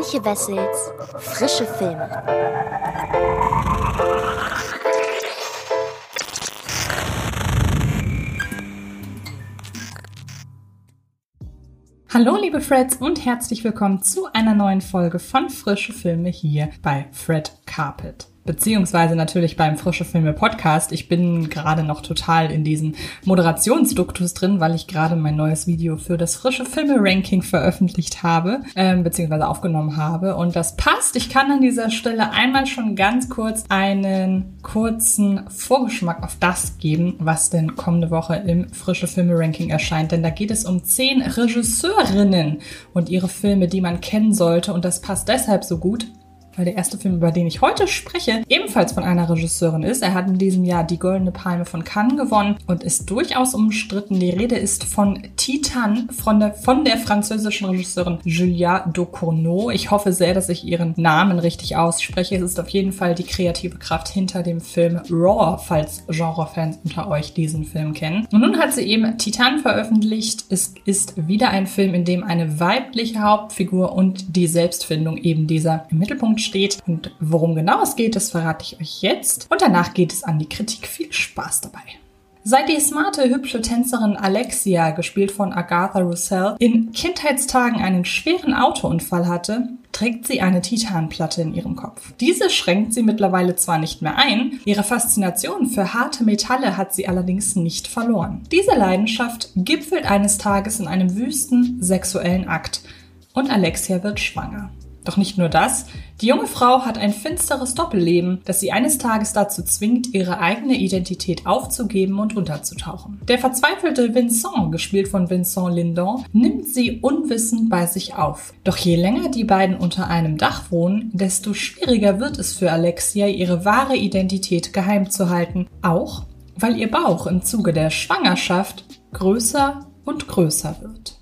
Antje Wessels Frische Filme. Hallo liebe Freds und herzlich willkommen zu einer neuen Folge von Frische Filme hier bei Fred Carpet beziehungsweise natürlich beim Frische Filme Podcast. Ich bin gerade noch total in diesen Moderationsduktus drin, weil ich gerade mein neues Video für das Frische Filme Ranking veröffentlicht habe, ähm, beziehungsweise aufgenommen habe. Und das passt. Ich kann an dieser Stelle einmal schon ganz kurz einen kurzen Vorgeschmack auf das geben, was denn kommende Woche im Frische Filme Ranking erscheint. Denn da geht es um zehn Regisseurinnen und ihre Filme, die man kennen sollte. Und das passt deshalb so gut, weil der erste Film, über den ich heute spreche, ebenfalls von einer Regisseurin ist. Er hat in diesem Jahr die Goldene Palme von Cannes gewonnen und ist durchaus umstritten. Die Rede ist von Titan, von der, von der französischen Regisseurin Julia Ducournau. Ich hoffe sehr, dass ich ihren Namen richtig ausspreche. Es ist auf jeden Fall die kreative Kraft hinter dem Film Raw, falls Genrefans unter euch diesen Film kennen. Und nun hat sie eben Titan veröffentlicht. Es ist wieder ein Film, in dem eine weibliche Hauptfigur und die Selbstfindung eben dieser im Mittelpunkt steht. Und worum genau es geht, das verrate ich euch jetzt. Und danach geht es an die Kritik. Viel Spaß dabei. Seit die smarte, hübsche Tänzerin Alexia, gespielt von Agatha Roussel, in Kindheitstagen einen schweren Autounfall hatte, trägt sie eine Titanplatte in ihrem Kopf. Diese schränkt sie mittlerweile zwar nicht mehr ein, ihre Faszination für harte Metalle hat sie allerdings nicht verloren. Diese Leidenschaft gipfelt eines Tages in einem wüsten sexuellen Akt und Alexia wird schwanger. Doch nicht nur das, die junge Frau hat ein finsteres Doppelleben, das sie eines Tages dazu zwingt, ihre eigene Identität aufzugeben und unterzutauchen. Der verzweifelte Vincent, gespielt von Vincent Lindon, nimmt sie unwissend bei sich auf. Doch je länger die beiden unter einem Dach wohnen, desto schwieriger wird es für Alexia, ihre wahre Identität geheim zu halten, auch weil ihr Bauch im Zuge der Schwangerschaft größer und größer wird.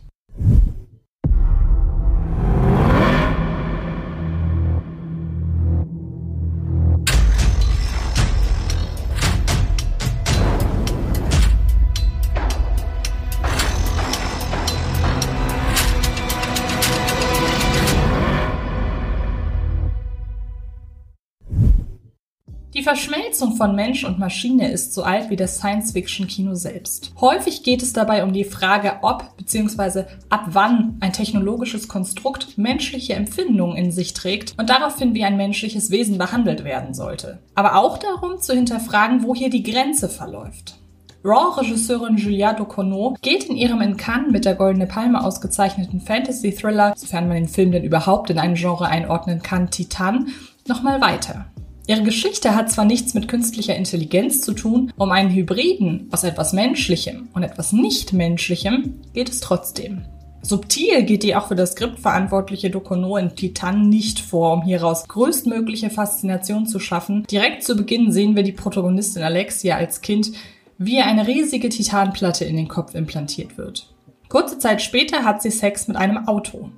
Verschmelzung von Mensch und Maschine ist so alt wie das Science-Fiction-Kino selbst. Häufig geht es dabei um die Frage, ob bzw. ab wann ein technologisches Konstrukt menschliche Empfindungen in sich trägt und daraufhin wie ein menschliches Wesen behandelt werden sollte. Aber auch darum zu hinterfragen, wo hier die Grenze verläuft. Raw-Regisseurin Julia Ducournau geht in ihrem in Cannes mit der Goldene Palme ausgezeichneten Fantasy-Thriller, sofern man den Film denn überhaupt in ein Genre einordnen kann, Titan, nochmal weiter. Ihre Geschichte hat zwar nichts mit künstlicher Intelligenz zu tun, um einen Hybriden aus etwas Menschlichem und etwas Nicht-Menschlichem geht es trotzdem. Subtil geht die auch für das Skript verantwortliche Dokono in Titan nicht vor, um hieraus größtmögliche Faszination zu schaffen. Direkt zu Beginn sehen wir die Protagonistin Alexia als Kind, wie ihr eine riesige Titanplatte in den Kopf implantiert wird. Kurze Zeit später hat sie Sex mit einem Auto.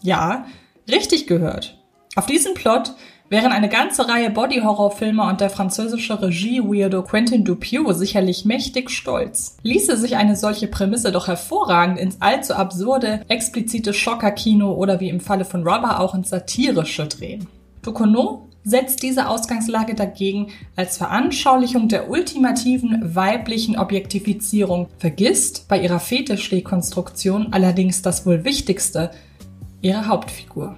Ja, richtig gehört. Auf diesen Plot Während eine ganze Reihe Body-Horror-Filme und der französische Regie-Weirdo Quentin Dupieux sicherlich mächtig stolz, ließe sich eine solche Prämisse doch hervorragend ins allzu absurde, explizite Schocker-Kino oder wie im Falle von Rubber auch ins satirische drehen. Ducournau setzt diese Ausgangslage dagegen als Veranschaulichung der ultimativen weiblichen Objektifizierung, vergisst bei ihrer Fetischrekonstruktion allerdings das wohl wichtigste, ihre Hauptfigur.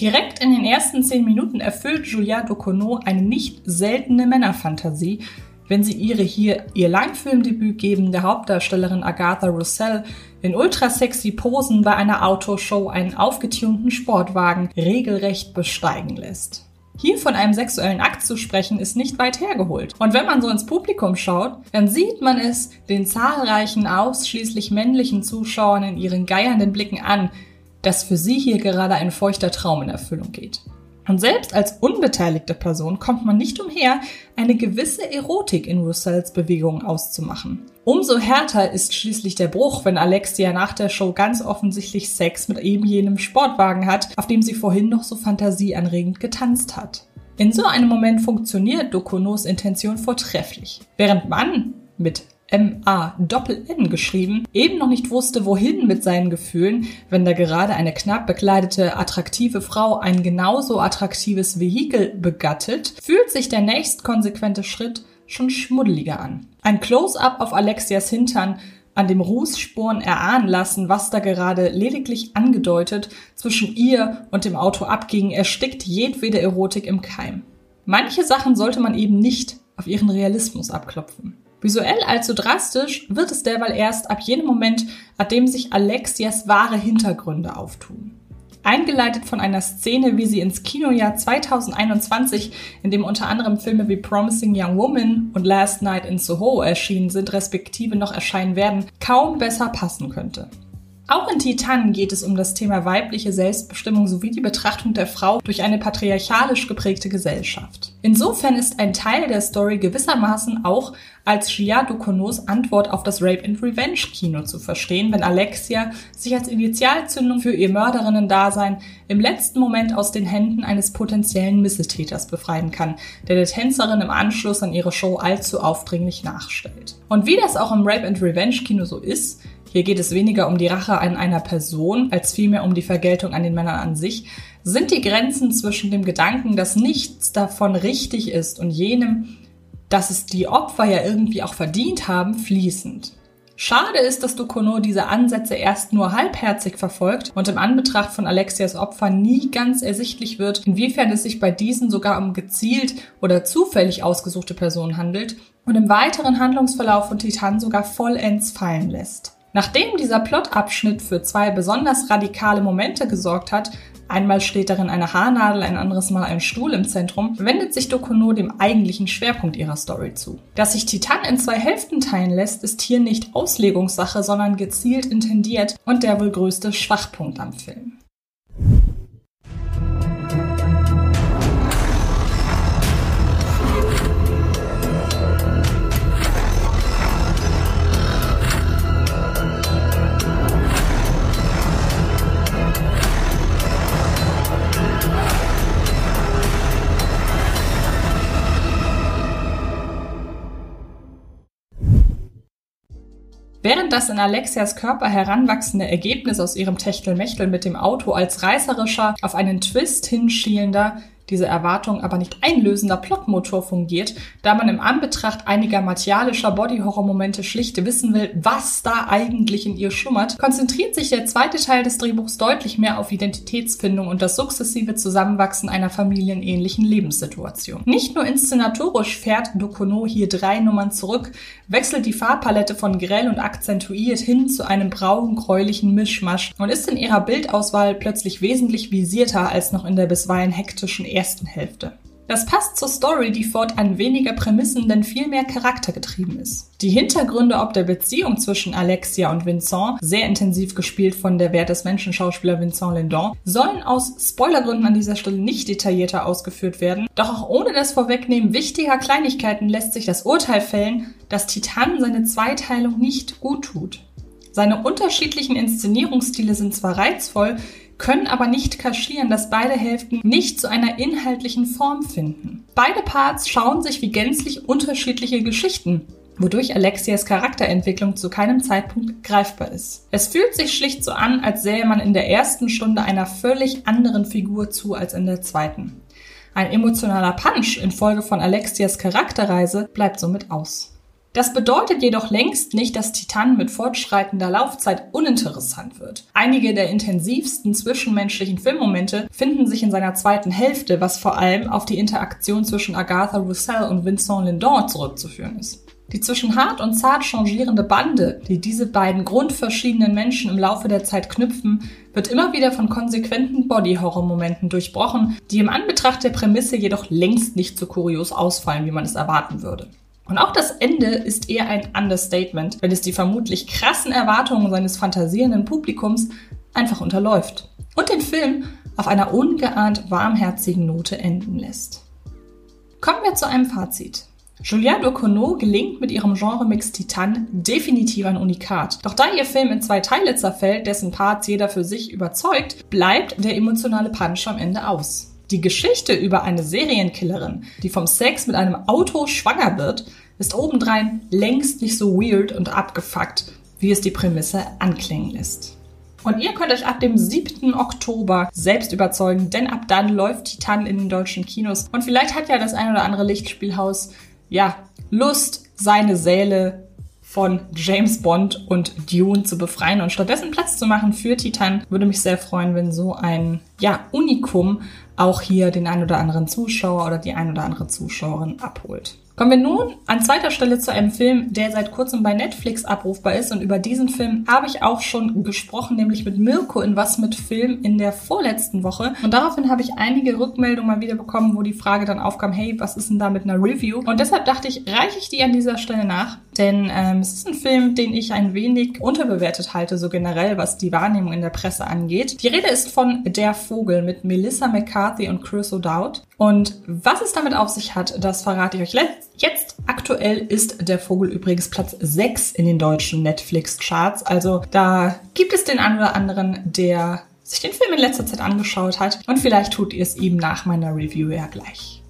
Direkt in den ersten zehn Minuten erfüllt Julia Ducournau eine nicht seltene Männerfantasie, wenn sie ihre hier ihr Langfilmdebüt gebende Hauptdarstellerin Agatha Roussel in ultrasexy Posen bei einer Autoshow einen aufgetunten Sportwagen regelrecht besteigen lässt. Hier von einem sexuellen Akt zu sprechen, ist nicht weit hergeholt. Und wenn man so ins Publikum schaut, dann sieht man es den zahlreichen ausschließlich männlichen Zuschauern in ihren geiernden Blicken an, dass für sie hier gerade ein feuchter Traum in Erfüllung geht. Und selbst als unbeteiligte Person kommt man nicht umher, eine gewisse Erotik in Russells Bewegungen auszumachen. Umso härter ist schließlich der Bruch, wenn Alexia nach der Show ganz offensichtlich Sex mit eben jenem Sportwagen hat, auf dem sie vorhin noch so fantasieanregend getanzt hat. In so einem Moment funktioniert Dokonos Intention vortrefflich. Während man mit M-A-Doppel-N geschrieben, eben noch nicht wusste, wohin mit seinen Gefühlen, wenn da gerade eine knapp bekleidete, attraktive Frau ein genauso attraktives Vehikel begattet, fühlt sich der nächstkonsequente Schritt schon schmuddeliger an. Ein Close-up auf Alexias Hintern an dem Rußspuren erahnen lassen, was da gerade lediglich angedeutet zwischen ihr und dem Auto abging, erstickt jedwede Erotik im Keim. Manche Sachen sollte man eben nicht auf ihren Realismus abklopfen. Visuell allzu drastisch wird es derweil erst ab jenem Moment, ab dem sich Alexias wahre Hintergründe auftun. Eingeleitet von einer Szene, wie sie ins Kinojahr 2021, in dem unter anderem Filme wie Promising Young Woman und Last Night in Soho erschienen sind, respektive noch erscheinen werden, kaum besser passen könnte. Auch in Titan geht es um das Thema weibliche Selbstbestimmung sowie die Betrachtung der Frau durch eine patriarchalisch geprägte Gesellschaft. Insofern ist ein Teil der Story gewissermaßen auch als Shia Dukonos Antwort auf das Rape and Revenge Kino zu verstehen, wenn Alexia sich als Initialzündung für ihr Mörderinnen-Dasein im letzten Moment aus den Händen eines potenziellen Missetäters befreien kann, der der Tänzerin im Anschluss an ihre Show allzu aufdringlich nachstellt. Und wie das auch im Rape and Revenge Kino so ist, hier geht es weniger um die Rache an einer Person, als vielmehr um die Vergeltung an den Männern an sich, sind die Grenzen zwischen dem Gedanken, dass nichts davon richtig ist und jenem, dass es die Opfer ja irgendwie auch verdient haben, fließend. Schade ist, dass Ducournau diese Ansätze erst nur halbherzig verfolgt und im Anbetracht von Alexias Opfer nie ganz ersichtlich wird, inwiefern es sich bei diesen sogar um gezielt oder zufällig ausgesuchte Personen handelt und im weiteren Handlungsverlauf von Titan sogar vollends fallen lässt. Nachdem dieser Plotabschnitt für zwei besonders radikale Momente gesorgt hat, einmal steht darin eine Haarnadel, ein anderes Mal ein Stuhl im Zentrum, wendet sich Dokuno dem eigentlichen Schwerpunkt ihrer Story zu. Dass sich Titan in zwei Hälften teilen lässt, ist hier nicht Auslegungssache, sondern gezielt intendiert und der wohl größte Schwachpunkt am Film. Während das in Alexias Körper heranwachsende Ergebnis aus ihrem Techtelmechtel mit dem Auto als reißerischer, auf einen Twist hinschielender, diese Erwartung aber nicht einlösender Plotmotor fungiert, da man im Anbetracht einiger martialischer Body-Horror-Momente schlicht wissen will, was da eigentlich in ihr schlummert, konzentriert sich der zweite Teil des Drehbuchs deutlich mehr auf Identitätsfindung und das sukzessive Zusammenwachsen einer familienähnlichen Lebenssituation. Nicht nur inszenatorisch fährt Dokono hier drei Nummern zurück, wechselt die Farbpalette von grell und akzentuiert hin zu einem braun-gräulichen Mischmasch und ist in ihrer Bildauswahl plötzlich wesentlich visierter als noch in der bisweilen hektischen ersten Hälfte. Das passt zur Story, die fortan weniger Prämissen, denn viel mehr charaktergetrieben ist. Die Hintergründe ob der Beziehung zwischen Alexia und Vincent, sehr intensiv gespielt von der Wert des Menschenschauspieler Vincent Lindon, sollen aus Spoilergründen an dieser Stelle nicht detaillierter ausgeführt werden. Doch auch ohne das Vorwegnehmen wichtiger Kleinigkeiten lässt sich das Urteil fällen, dass Titan seine Zweiteilung nicht gut tut. Seine unterschiedlichen Inszenierungsstile sind zwar reizvoll, können aber nicht kaschieren, dass beide Hälften nicht zu einer inhaltlichen Form finden. Beide Parts schauen sich wie gänzlich unterschiedliche Geschichten, wodurch Alexias Charakterentwicklung zu keinem Zeitpunkt greifbar ist. Es fühlt sich schlicht so an, als sähe man in der ersten Stunde einer völlig anderen Figur zu als in der zweiten. Ein emotionaler Punch infolge von Alexias Charakterreise bleibt somit aus. Das bedeutet jedoch längst nicht, dass Titan mit fortschreitender Laufzeit uninteressant wird. Einige der intensivsten zwischenmenschlichen Filmmomente finden sich in seiner zweiten Hälfte, was vor allem auf die Interaktion zwischen Agatha Roussel und Vincent Lindon zurückzuführen ist. Die zwischen hart und zart changierende Bande, die diese beiden grundverschiedenen Menschen im Laufe der Zeit knüpfen, wird immer wieder von konsequenten Body-Horror-Momenten durchbrochen, die im Anbetracht der Prämisse jedoch längst nicht so kurios ausfallen, wie man es erwarten würde. Und auch das Ende ist eher ein Understatement, wenn es die vermutlich krassen Erwartungen seines fantasierenden Publikums einfach unterläuft und den Film auf einer ungeahnt warmherzigen Note enden lässt. Kommen wir zu einem Fazit. Juliette Okono gelingt mit ihrem Genre-Mix Titan definitiv ein Unikat. Doch da ihr Film in zwei Teile zerfällt, dessen Parts jeder für sich überzeugt, bleibt der emotionale Punch am Ende aus. Die Geschichte über eine Serienkillerin, die vom Sex mit einem Auto schwanger wird, ist obendrein längst nicht so weird und abgefuckt, wie es die Prämisse anklingen lässt. Und ihr könnt euch ab dem 7. Oktober selbst überzeugen, denn ab dann läuft Titan in den deutschen Kinos. Und vielleicht hat ja das ein oder andere Lichtspielhaus, ja, Lust, seine Säle von James Bond und Dune zu befreien und stattdessen Platz zu machen für Titan. Würde mich sehr freuen, wenn so ein, ja, Unikum auch hier den ein oder anderen Zuschauer oder die ein oder andere Zuschauerin abholt. Kommen wir nun an zweiter Stelle zu einem Film, der seit kurzem bei Netflix abrufbar ist. Und über diesen Film habe ich auch schon gesprochen, nämlich mit Mirko in Was mit Film in der vorletzten Woche. Und daraufhin habe ich einige Rückmeldungen mal wieder bekommen, wo die Frage dann aufkam, hey, was ist denn da mit einer Review? Und deshalb dachte ich, reiche ich die an dieser Stelle nach. Denn ähm, es ist ein Film, den ich ein wenig unterbewertet halte, so generell, was die Wahrnehmung in der Presse angeht. Die Rede ist von Der Vogel mit Melissa McCarthy und Chris O'Dowd. Und was es damit auf sich hat, das verrate ich euch jetzt. Aktuell ist der Vogel übrigens Platz 6 in den deutschen Netflix-Charts. Also da gibt es den einen oder anderen, der sich den Film in letzter Zeit angeschaut hat. Und vielleicht tut ihr es ihm nach meiner Review ja gleich.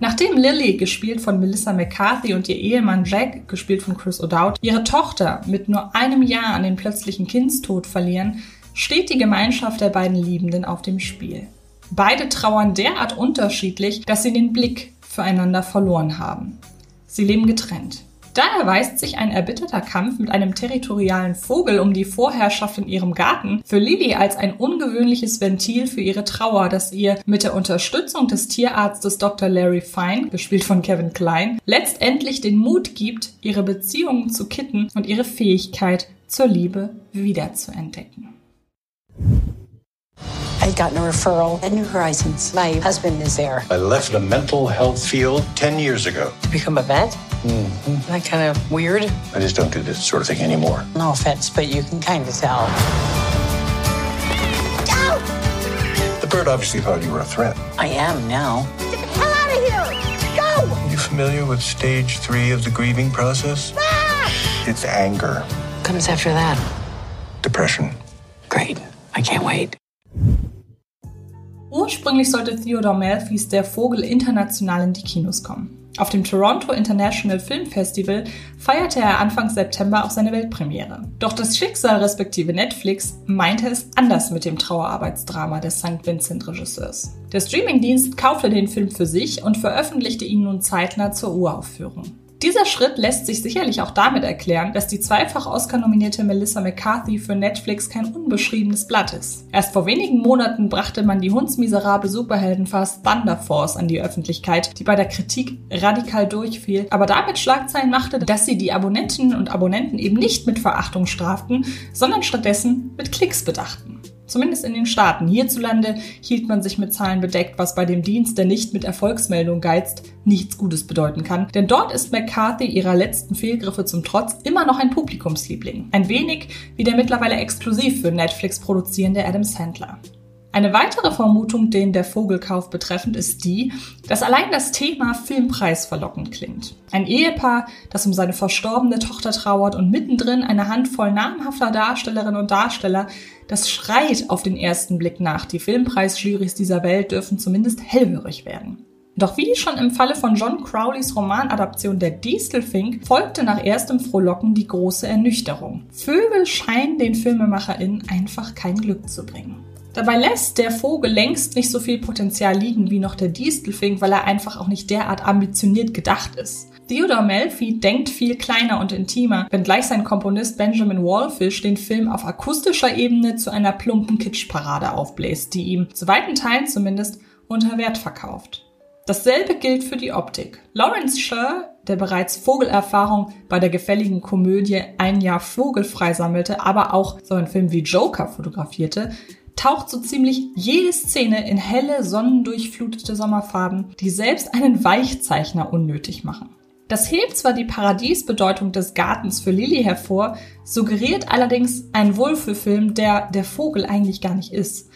Nachdem Lily, gespielt von Melissa McCarthy, und ihr Ehemann Jack, gespielt von Chris O'Dowd, ihre Tochter mit nur einem Jahr an den plötzlichen Kindstod verlieren, steht die Gemeinschaft der beiden Liebenden auf dem Spiel. Beide trauern derart unterschiedlich, dass sie den Blick füreinander verloren haben. Sie leben getrennt. Da erweist sich ein erbitterter Kampf mit einem territorialen Vogel um die Vorherrschaft in ihrem Garten für Lily als ein ungewöhnliches Ventil für ihre Trauer, das ihr mit der Unterstützung des Tierarztes Dr. Larry Fine, gespielt von Kevin Klein, letztendlich den Mut gibt, ihre Beziehungen zu kitten und ihre Fähigkeit zur Liebe wiederzuentdecken. I'd gotten a referral at New Horizons. My husband is there. I left the mental health field 10 years ago. To become a vet? Mm-hmm. That kind of weird? I just don't do this sort of thing anymore. No offense, but you can kind of tell. The bird obviously thought you were a threat. I am now. Get the hell out of here! Go! Are You familiar with stage three of the grieving process? Ah! It's anger. What comes after that? Depression. Great. I can't wait. Ursprünglich sollte Theodore Malphys Der Vogel international in die Kinos kommen. Auf dem Toronto International Film Festival feierte er Anfang September auch seine Weltpremiere. Doch das Schicksal respektive Netflix meinte es anders mit dem Trauerarbeitsdrama des St. Vincent-Regisseurs. Der Streamingdienst kaufte den Film für sich und veröffentlichte ihn nun zeitnah zur Uraufführung. Dieser Schritt lässt sich sicherlich auch damit erklären, dass die zweifach Oscar-nominierte Melissa McCarthy für Netflix kein unbeschriebenes Blatt ist. Erst vor wenigen Monaten brachte man die hundsmiserable Superheldenfast Thunder Force an die Öffentlichkeit, die bei der Kritik radikal durchfiel, aber damit Schlagzeilen machte, dass sie die Abonnentinnen und Abonnenten eben nicht mit Verachtung straften, sondern stattdessen mit Klicks bedachten. Zumindest in den Staaten. Hierzulande hielt man sich mit Zahlen bedeckt, was bei dem Dienst, der nicht mit Erfolgsmeldung geizt, nichts Gutes bedeuten kann. Denn dort ist McCarthy ihrer letzten Fehlgriffe zum Trotz immer noch ein Publikumsliebling. Ein wenig wie der mittlerweile exklusiv für Netflix produzierende Adam Sandler. Eine weitere Vermutung, den der Vogelkauf betreffend, ist die, dass allein das Thema Filmpreis verlockend klingt. Ein Ehepaar, das um seine verstorbene Tochter trauert und mittendrin eine Handvoll namhafter Darstellerinnen und Darsteller, das schreit auf den ersten Blick nach. Die Filmpreisjurys dieser Welt dürfen zumindest hellhörig werden. Doch wie schon im Falle von John Crowleys Romanadaption Der Distelfink folgte nach erstem Frohlocken die große Ernüchterung. Vögel scheinen den FilmemacherInnen einfach kein Glück zu bringen. Dabei lässt der Vogel längst nicht so viel Potenzial liegen wie noch der Distelfink, weil er einfach auch nicht derart ambitioniert gedacht ist. Theodore Melfi denkt viel kleiner und intimer, wenngleich sein Komponist Benjamin Wallfish den Film auf akustischer Ebene zu einer plumpen Kitschparade aufbläst, die ihm, zu weiten Teilen zumindest, unter Wert verkauft. Dasselbe gilt für die Optik. Lawrence Sher, der bereits Vogelerfahrung bei der gefälligen Komödie Ein Jahr vogelfrei sammelte, aber auch so einen Film wie Joker fotografierte, taucht so ziemlich jede Szene in helle, sonnendurchflutete Sommerfarben, die selbst einen Weichzeichner unnötig machen. Das hebt zwar die Paradiesbedeutung des Gartens für Lily hervor, suggeriert allerdings einen Wohlfühlfilm, der der Vogel eigentlich gar nicht ist.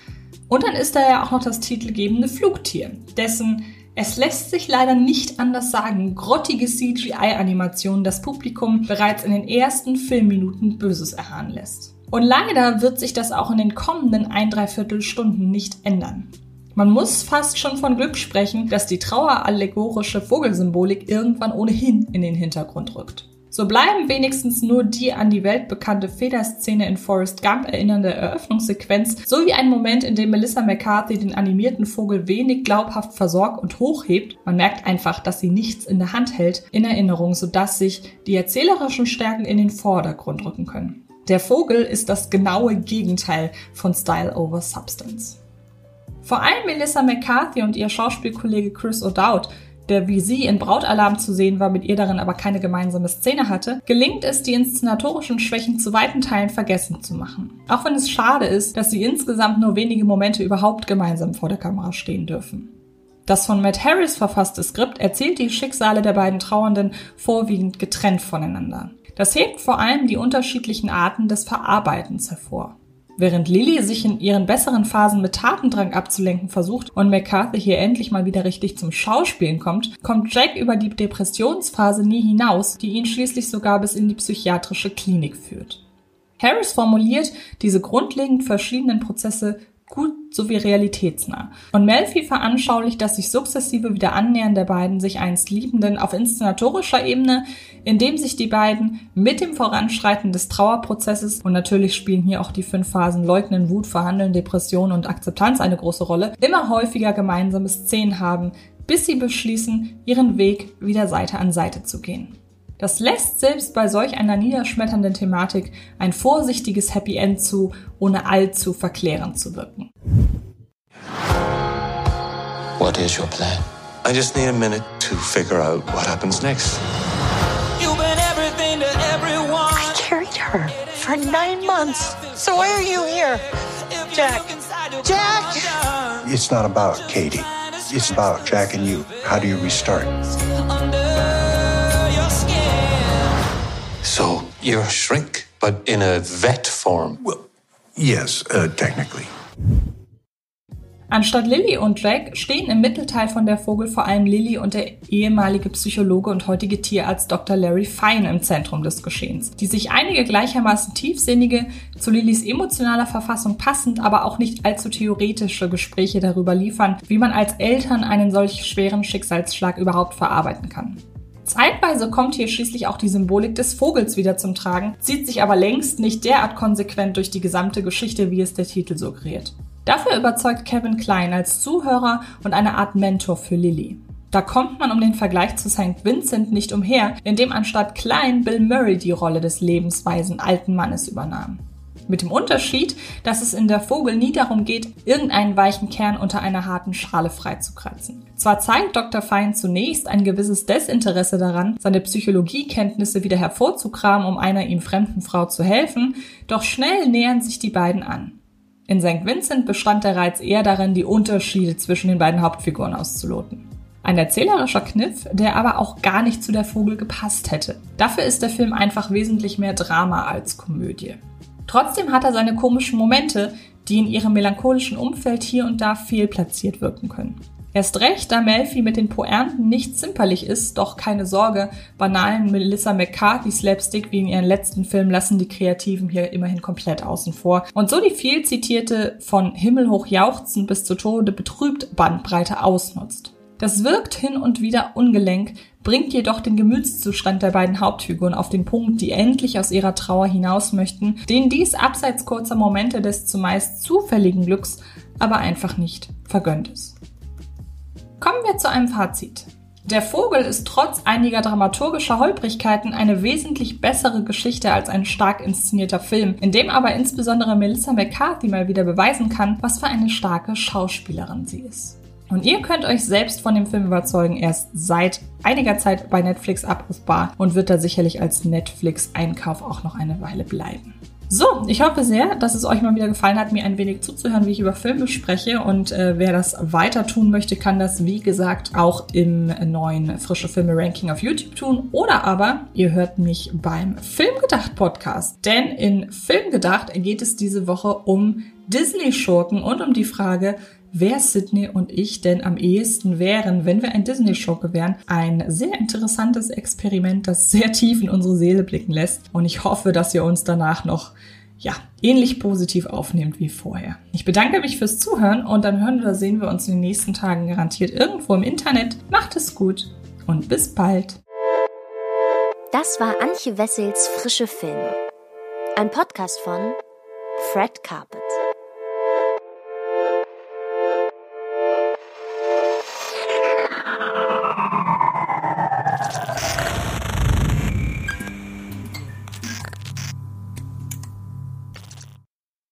Und dann ist da ja auch noch das titelgebende Flugtier, dessen es lässt sich leider nicht anders sagen, grottige CGI-Animation das Publikum bereits in den ersten Filmminuten Böses erahnen lässt. Und leider wird sich das auch in den kommenden ein, dreiviertel Stunden nicht ändern. Man muss fast schon von Glück sprechen, dass die trauerallegorische Vogelsymbolik irgendwann ohnehin in den Hintergrund rückt. So bleiben wenigstens nur die an die weltbekannte Federszene in Forrest Gump erinnernde Eröffnungssequenz sowie ein Moment, in dem Melissa McCarthy den animierten Vogel wenig glaubhaft versorgt und hochhebt. Man merkt einfach, dass sie nichts in der Hand hält, in Erinnerung, sodass sich die erzählerischen Stärken in den Vordergrund rücken können. Der Vogel ist das genaue Gegenteil von Style over Substance. Vor allem Melissa McCarthy und ihr Schauspielkollege Chris O'Dowd der wie sie in Brautalarm zu sehen war, mit ihr darin aber keine gemeinsame Szene hatte, gelingt es, die inszenatorischen Schwächen zu weiten Teilen vergessen zu machen. Auch wenn es schade ist, dass sie insgesamt nur wenige Momente überhaupt gemeinsam vor der Kamera stehen dürfen. Das von Matt Harris verfasste Skript erzählt die Schicksale der beiden Trauernden vorwiegend getrennt voneinander. Das hebt vor allem die unterschiedlichen Arten des Verarbeitens hervor. Während Lily sich in ihren besseren Phasen mit Tatendrang abzulenken versucht und McCarthy hier endlich mal wieder richtig zum Schauspielen kommt, kommt Jack über die Depressionsphase nie hinaus, die ihn schließlich sogar bis in die psychiatrische Klinik führt. Harris formuliert diese grundlegend verschiedenen Prozesse gut sowie realitätsnah. Und Melfi veranschaulicht das sich sukzessive wieder annähern der beiden sich einst Liebenden auf inszenatorischer Ebene, indem sich die beiden mit dem Voranschreiten des Trauerprozesses und natürlich spielen hier auch die fünf Phasen Leugnen, Wut, Verhandeln, Depression und Akzeptanz eine große Rolle, immer häufiger gemeinsame Szenen haben, bis sie beschließen, ihren Weg wieder Seite an Seite zu gehen. Das lässt selbst bei solch einer niederschmetternden Thematik ein vorsichtiges Happy End zu, ohne allzu verklärend zu wirken. What is your plan? I just need a minute to figure out what happens next. You've been everything to everyone. I carried her. For nine months. So why are you here? Jack. Jack! It's not about Katie. It's about Jack and you. How do you restart? You're a shrink, but in a vet form. Well, yes, uh, technically. Anstatt Lilly und Jack stehen im Mittelteil von der Vogel vor allem Lilly und der ehemalige Psychologe und heutige Tierarzt Dr. Larry Fine im Zentrum des Geschehens, die sich einige gleichermaßen tiefsinnige, zu Lillys emotionaler Verfassung passend, aber auch nicht allzu theoretische Gespräche darüber liefern, wie man als Eltern einen solch schweren Schicksalsschlag überhaupt verarbeiten kann. Zeitweise kommt hier schließlich auch die Symbolik des Vogels wieder zum Tragen, zieht sich aber längst nicht derart konsequent durch die gesamte Geschichte, wie es der Titel suggeriert. Dafür überzeugt Kevin Klein als Zuhörer und eine Art Mentor für Lily. Da kommt man um den Vergleich zu St. Vincent nicht umher, indem anstatt Klein Bill Murray die Rolle des lebensweisen alten Mannes übernahm. Mit dem Unterschied, dass es in der Vogel nie darum geht, irgendeinen weichen Kern unter einer harten Schale freizukratzen. Zwar zeigt Dr. Fein zunächst ein gewisses Desinteresse daran, seine Psychologiekenntnisse wieder hervorzukramen, um einer ihm fremden Frau zu helfen, doch schnell nähern sich die beiden an. In St. Vincent bestand der Reiz eher darin, die Unterschiede zwischen den beiden Hauptfiguren auszuloten. Ein erzählerischer Kniff, der aber auch gar nicht zu der Vogel gepasst hätte. Dafür ist der Film einfach wesentlich mehr Drama als Komödie. Trotzdem hat er seine komischen Momente, die in ihrem melancholischen Umfeld hier und da fehlplatziert wirken können. Erst recht, da Melfi mit den Poernten nicht zimperlich ist, doch keine Sorge, banalen Melissa McCarthy Slapstick wie in ihren letzten Filmen lassen die Kreativen hier immerhin komplett außen vor. Und so die viel zitierte von himmelhoch jauchzend bis zu Tode betrübt Bandbreite ausnutzt. Das wirkt hin und wieder ungelenk, bringt jedoch den Gemütszustand der beiden Hauptfiguren auf den Punkt, die endlich aus ihrer Trauer hinaus möchten, denen dies abseits kurzer Momente des zumeist zufälligen Glücks aber einfach nicht vergönnt ist. Kommen wir zu einem Fazit. Der Vogel ist trotz einiger dramaturgischer Holprigkeiten eine wesentlich bessere Geschichte als ein stark inszenierter Film, in dem aber insbesondere Melissa McCarthy mal wieder beweisen kann, was für eine starke Schauspielerin sie ist. Und ihr könnt euch selbst von dem Film überzeugen, erst seit einiger Zeit bei Netflix abrufbar und wird da sicherlich als Netflix-Einkauf auch noch eine Weile bleiben. So, ich hoffe sehr, dass es euch mal wieder gefallen hat, mir ein wenig zuzuhören, wie ich über Filme spreche. Und äh, wer das weiter tun möchte, kann das, wie gesagt, auch im neuen Frische Filme Ranking auf YouTube tun. Oder aber ihr hört mich beim Filmgedacht Podcast. Denn in Filmgedacht geht es diese Woche um Disney-Schurken und um die Frage, wer Sydney und ich denn am ehesten wären, wenn wir ein Disney-Schurke wären. Ein sehr interessantes Experiment, das sehr tief in unsere Seele blicken lässt. Und ich hoffe, dass ihr uns danach noch ja, ähnlich positiv aufnehmt wie vorher. Ich bedanke mich fürs Zuhören und dann hören oder sehen wir uns in den nächsten Tagen garantiert irgendwo im Internet. Macht es gut und bis bald. Das war Antje Wessels Frische Filme. Ein Podcast von Fred Carpet.